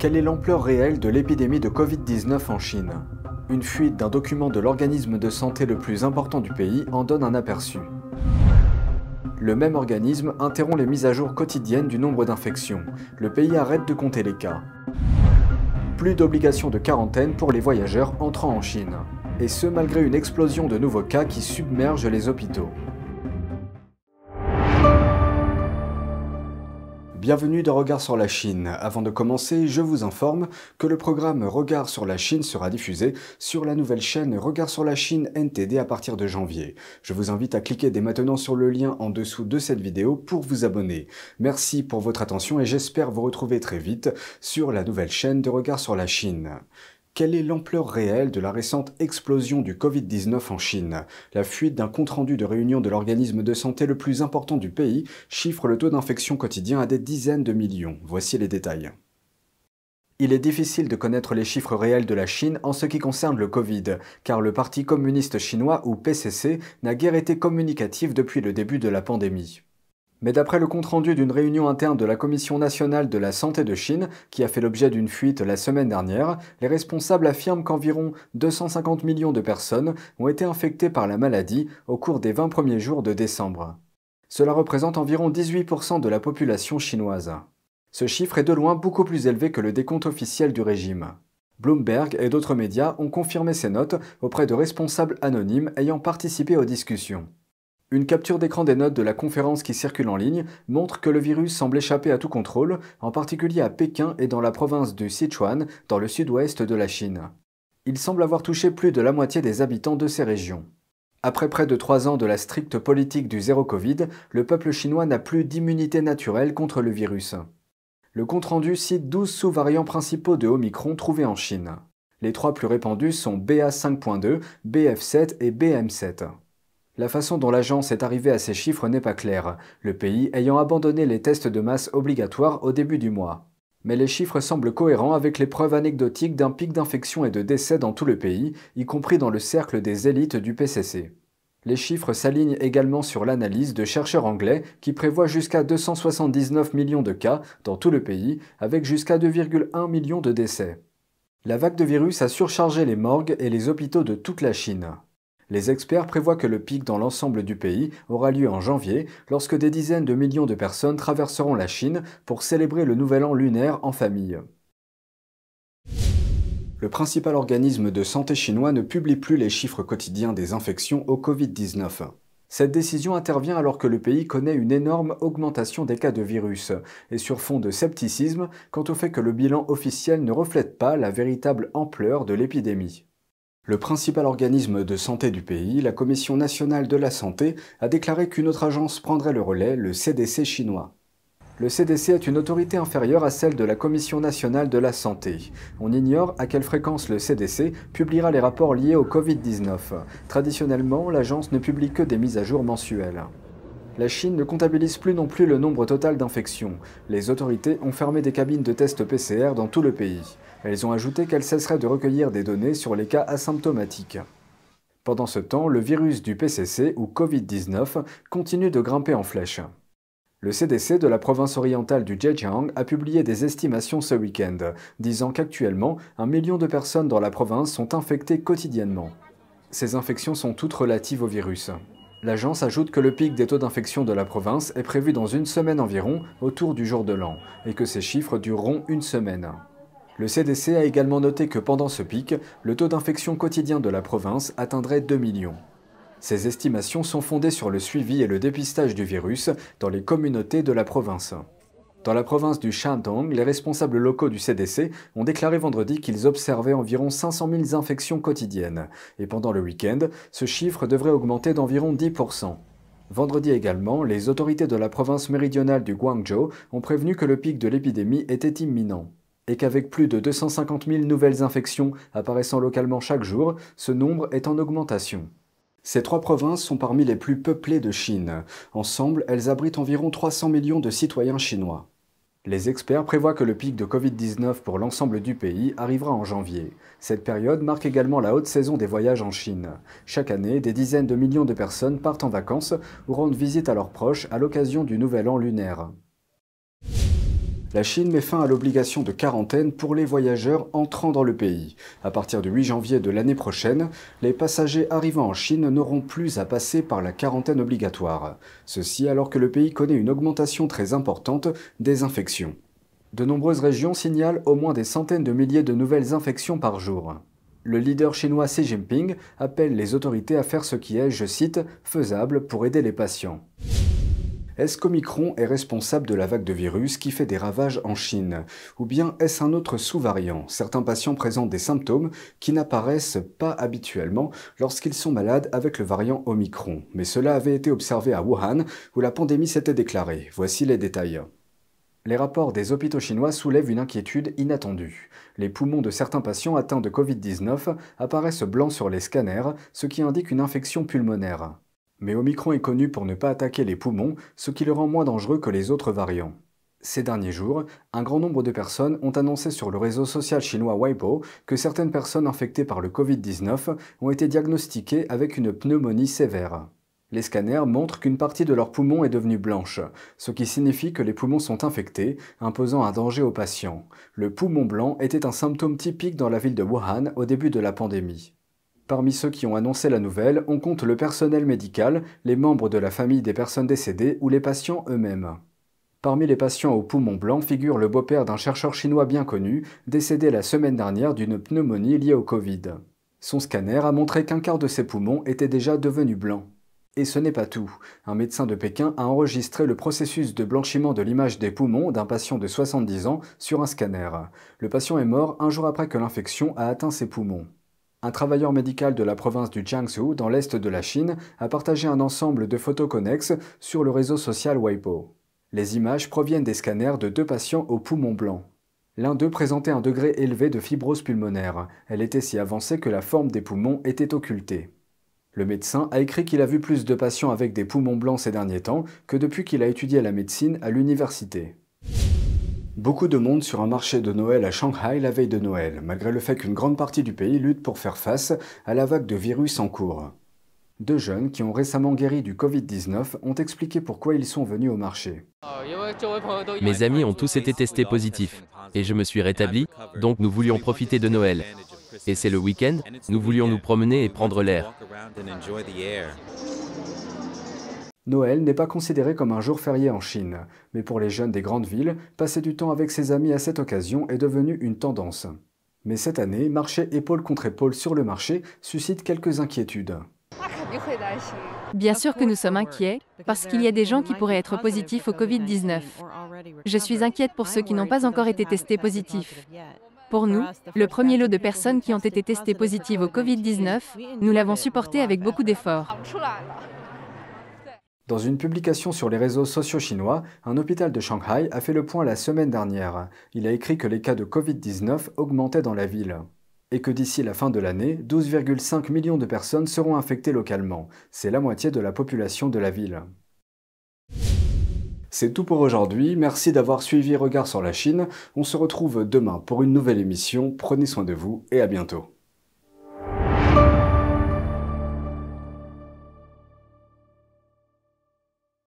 Quelle est l'ampleur réelle de l'épidémie de Covid-19 en Chine? Une fuite d'un document de l'organisme de santé le plus important du pays en donne un aperçu. Le même organisme interrompt les mises à jour quotidiennes du nombre d'infections. Le pays arrête de compter les cas. Plus d'obligation de quarantaine pour les voyageurs entrant en Chine. Et ce malgré une explosion de nouveaux cas qui submergent les hôpitaux. Bienvenue dans Regard sur la Chine. Avant de commencer, je vous informe que le programme Regard sur la Chine sera diffusé sur la nouvelle chaîne Regard sur la Chine NTD à partir de janvier. Je vous invite à cliquer dès maintenant sur le lien en dessous de cette vidéo pour vous abonner. Merci pour votre attention et j'espère vous retrouver très vite sur la nouvelle chaîne de Regard sur la Chine. Quelle est l'ampleur réelle de la récente explosion du Covid-19 en Chine? La fuite d'un compte-rendu de réunion de l'organisme de santé le plus important du pays chiffre le taux d'infection quotidien à des dizaines de millions. Voici les détails. Il est difficile de connaître les chiffres réels de la Chine en ce qui concerne le Covid, car le Parti communiste chinois ou PCC n'a guère été communicatif depuis le début de la pandémie. Mais d'après le compte-rendu d'une réunion interne de la Commission nationale de la santé de Chine, qui a fait l'objet d'une fuite la semaine dernière, les responsables affirment qu'environ 250 millions de personnes ont été infectées par la maladie au cours des 20 premiers jours de décembre. Cela représente environ 18% de la population chinoise. Ce chiffre est de loin beaucoup plus élevé que le décompte officiel du régime. Bloomberg et d'autres médias ont confirmé ces notes auprès de responsables anonymes ayant participé aux discussions. Une capture d'écran des notes de la conférence qui circule en ligne montre que le virus semble échapper à tout contrôle, en particulier à Pékin et dans la province du Sichuan, dans le sud-ouest de la Chine. Il semble avoir touché plus de la moitié des habitants de ces régions. Après près de trois ans de la stricte politique du zéro Covid, le peuple chinois n'a plus d'immunité naturelle contre le virus. Le compte-rendu cite 12 sous-variants principaux de Omicron trouvés en Chine. Les trois plus répandus sont BA5.2, BF7 et BM7. La façon dont l'agence est arrivée à ces chiffres n'est pas claire, le pays ayant abandonné les tests de masse obligatoires au début du mois. Mais les chiffres semblent cohérents avec les preuves anecdotiques d'un pic d'infection et de décès dans tout le pays, y compris dans le cercle des élites du PCC. Les chiffres s'alignent également sur l'analyse de chercheurs anglais qui prévoient jusqu'à 279 millions de cas dans tout le pays, avec jusqu'à 2,1 millions de décès. La vague de virus a surchargé les morgues et les hôpitaux de toute la Chine. Les experts prévoient que le pic dans l'ensemble du pays aura lieu en janvier, lorsque des dizaines de millions de personnes traverseront la Chine pour célébrer le nouvel an lunaire en famille. Le principal organisme de santé chinois ne publie plus les chiffres quotidiens des infections au Covid-19. Cette décision intervient alors que le pays connaît une énorme augmentation des cas de virus, et sur fond de scepticisme quant au fait que le bilan officiel ne reflète pas la véritable ampleur de l'épidémie. Le principal organisme de santé du pays, la Commission nationale de la santé, a déclaré qu'une autre agence prendrait le relais, le CDC chinois. Le CDC est une autorité inférieure à celle de la Commission nationale de la santé. On ignore à quelle fréquence le CDC publiera les rapports liés au Covid-19. Traditionnellement, l'agence ne publie que des mises à jour mensuelles. La Chine ne comptabilise plus non plus le nombre total d'infections. Les autorités ont fermé des cabines de tests PCR dans tout le pays. Elles ont ajouté qu'elles cesseraient de recueillir des données sur les cas asymptomatiques. Pendant ce temps, le virus du PCC ou Covid-19 continue de grimper en flèche. Le CDC de la province orientale du Zhejiang a publié des estimations ce week-end, disant qu'actuellement, un million de personnes dans la province sont infectées quotidiennement. Ces infections sont toutes relatives au virus. L'agence ajoute que le pic des taux d'infection de la province est prévu dans une semaine environ, autour du jour de l'an, et que ces chiffres dureront une semaine. Le CDC a également noté que pendant ce pic, le taux d'infection quotidien de la province atteindrait 2 millions. Ces estimations sont fondées sur le suivi et le dépistage du virus dans les communautés de la province. Dans la province du Shandong, les responsables locaux du CDC ont déclaré vendredi qu'ils observaient environ 500 000 infections quotidiennes, et pendant le week-end, ce chiffre devrait augmenter d'environ 10%. Vendredi également, les autorités de la province méridionale du Guangzhou ont prévenu que le pic de l'épidémie était imminent, et qu'avec plus de 250 000 nouvelles infections apparaissant localement chaque jour, ce nombre est en augmentation. Ces trois provinces sont parmi les plus peuplées de Chine. Ensemble, elles abritent environ 300 millions de citoyens chinois. Les experts prévoient que le pic de Covid-19 pour l'ensemble du pays arrivera en janvier. Cette période marque également la haute saison des voyages en Chine. Chaque année, des dizaines de millions de personnes partent en vacances ou rendent visite à leurs proches à l'occasion du Nouvel An lunaire. La Chine met fin à l'obligation de quarantaine pour les voyageurs entrant dans le pays. À partir du 8 janvier de l'année prochaine, les passagers arrivant en Chine n'auront plus à passer par la quarantaine obligatoire. Ceci alors que le pays connaît une augmentation très importante des infections. De nombreuses régions signalent au moins des centaines de milliers de nouvelles infections par jour. Le leader chinois Xi Jinping appelle les autorités à faire ce qui est, je cite, faisable pour aider les patients. Est-ce qu'Omicron est responsable de la vague de virus qui fait des ravages en Chine Ou bien est-ce un autre sous-variant? Certains patients présentent des symptômes qui n'apparaissent pas habituellement lorsqu'ils sont malades avec le variant Omicron. Mais cela avait été observé à Wuhan où la pandémie s'était déclarée. Voici les détails. Les rapports des hôpitaux chinois soulèvent une inquiétude inattendue. Les poumons de certains patients atteints de Covid-19 apparaissent blancs sur les scanners, ce qui indique une infection pulmonaire. Mais Omicron est connu pour ne pas attaquer les poumons, ce qui le rend moins dangereux que les autres variants. Ces derniers jours, un grand nombre de personnes ont annoncé sur le réseau social chinois Weibo que certaines personnes infectées par le Covid-19 ont été diagnostiquées avec une pneumonie sévère. Les scanners montrent qu'une partie de leurs poumons est devenue blanche, ce qui signifie que les poumons sont infectés, imposant un danger aux patients. Le poumon blanc était un symptôme typique dans la ville de Wuhan au début de la pandémie. Parmi ceux qui ont annoncé la nouvelle, on compte le personnel médical, les membres de la famille des personnes décédées ou les patients eux-mêmes. Parmi les patients au poumon blanc figure le beau-père d'un chercheur chinois bien connu, décédé la semaine dernière d'une pneumonie liée au Covid. Son scanner a montré qu'un quart de ses poumons était déjà devenu blanc. Et ce n'est pas tout. Un médecin de Pékin a enregistré le processus de blanchiment de l'image des poumons d'un patient de 70 ans sur un scanner. Le patient est mort un jour après que l'infection a atteint ses poumons. Un travailleur médical de la province du Jiangsu, dans l'est de la Chine, a partagé un ensemble de photos connexes sur le réseau social Weibo. Les images proviennent des scanners de deux patients au poumon blanc. L'un d'eux présentait un degré élevé de fibrose pulmonaire. Elle était si avancée que la forme des poumons était occultée. Le médecin a écrit qu'il a vu plus de patients avec des poumons blancs ces derniers temps que depuis qu'il a étudié la médecine à l'université. Beaucoup de monde sur un marché de Noël à Shanghai la veille de Noël, malgré le fait qu'une grande partie du pays lutte pour faire face à la vague de virus en cours. Deux jeunes qui ont récemment guéri du Covid-19 ont expliqué pourquoi ils sont venus au marché. Mes amis ont tous été testés positifs, et je me suis rétabli, donc nous voulions profiter de Noël. Et c'est le week-end, nous voulions nous promener et prendre l'air. Noël n'est pas considéré comme un jour férié en Chine, mais pour les jeunes des grandes villes, passer du temps avec ses amis à cette occasion est devenu une tendance. Mais cette année, marcher épaule contre épaule sur le marché suscite quelques inquiétudes. Bien sûr que nous sommes inquiets, parce qu'il y a des gens qui pourraient être positifs au Covid-19. Je suis inquiète pour ceux qui n'ont pas encore été testés positifs. Pour nous, le premier lot de personnes qui ont été testées positives au Covid-19, nous l'avons supporté avec beaucoup d'efforts. Dans une publication sur les réseaux sociaux chinois, un hôpital de Shanghai a fait le point la semaine dernière. Il a écrit que les cas de Covid-19 augmentaient dans la ville et que d'ici la fin de l'année, 12,5 millions de personnes seront infectées localement. C'est la moitié de la population de la ville. C'est tout pour aujourd'hui, merci d'avoir suivi Regard sur la Chine. On se retrouve demain pour une nouvelle émission, prenez soin de vous et à bientôt.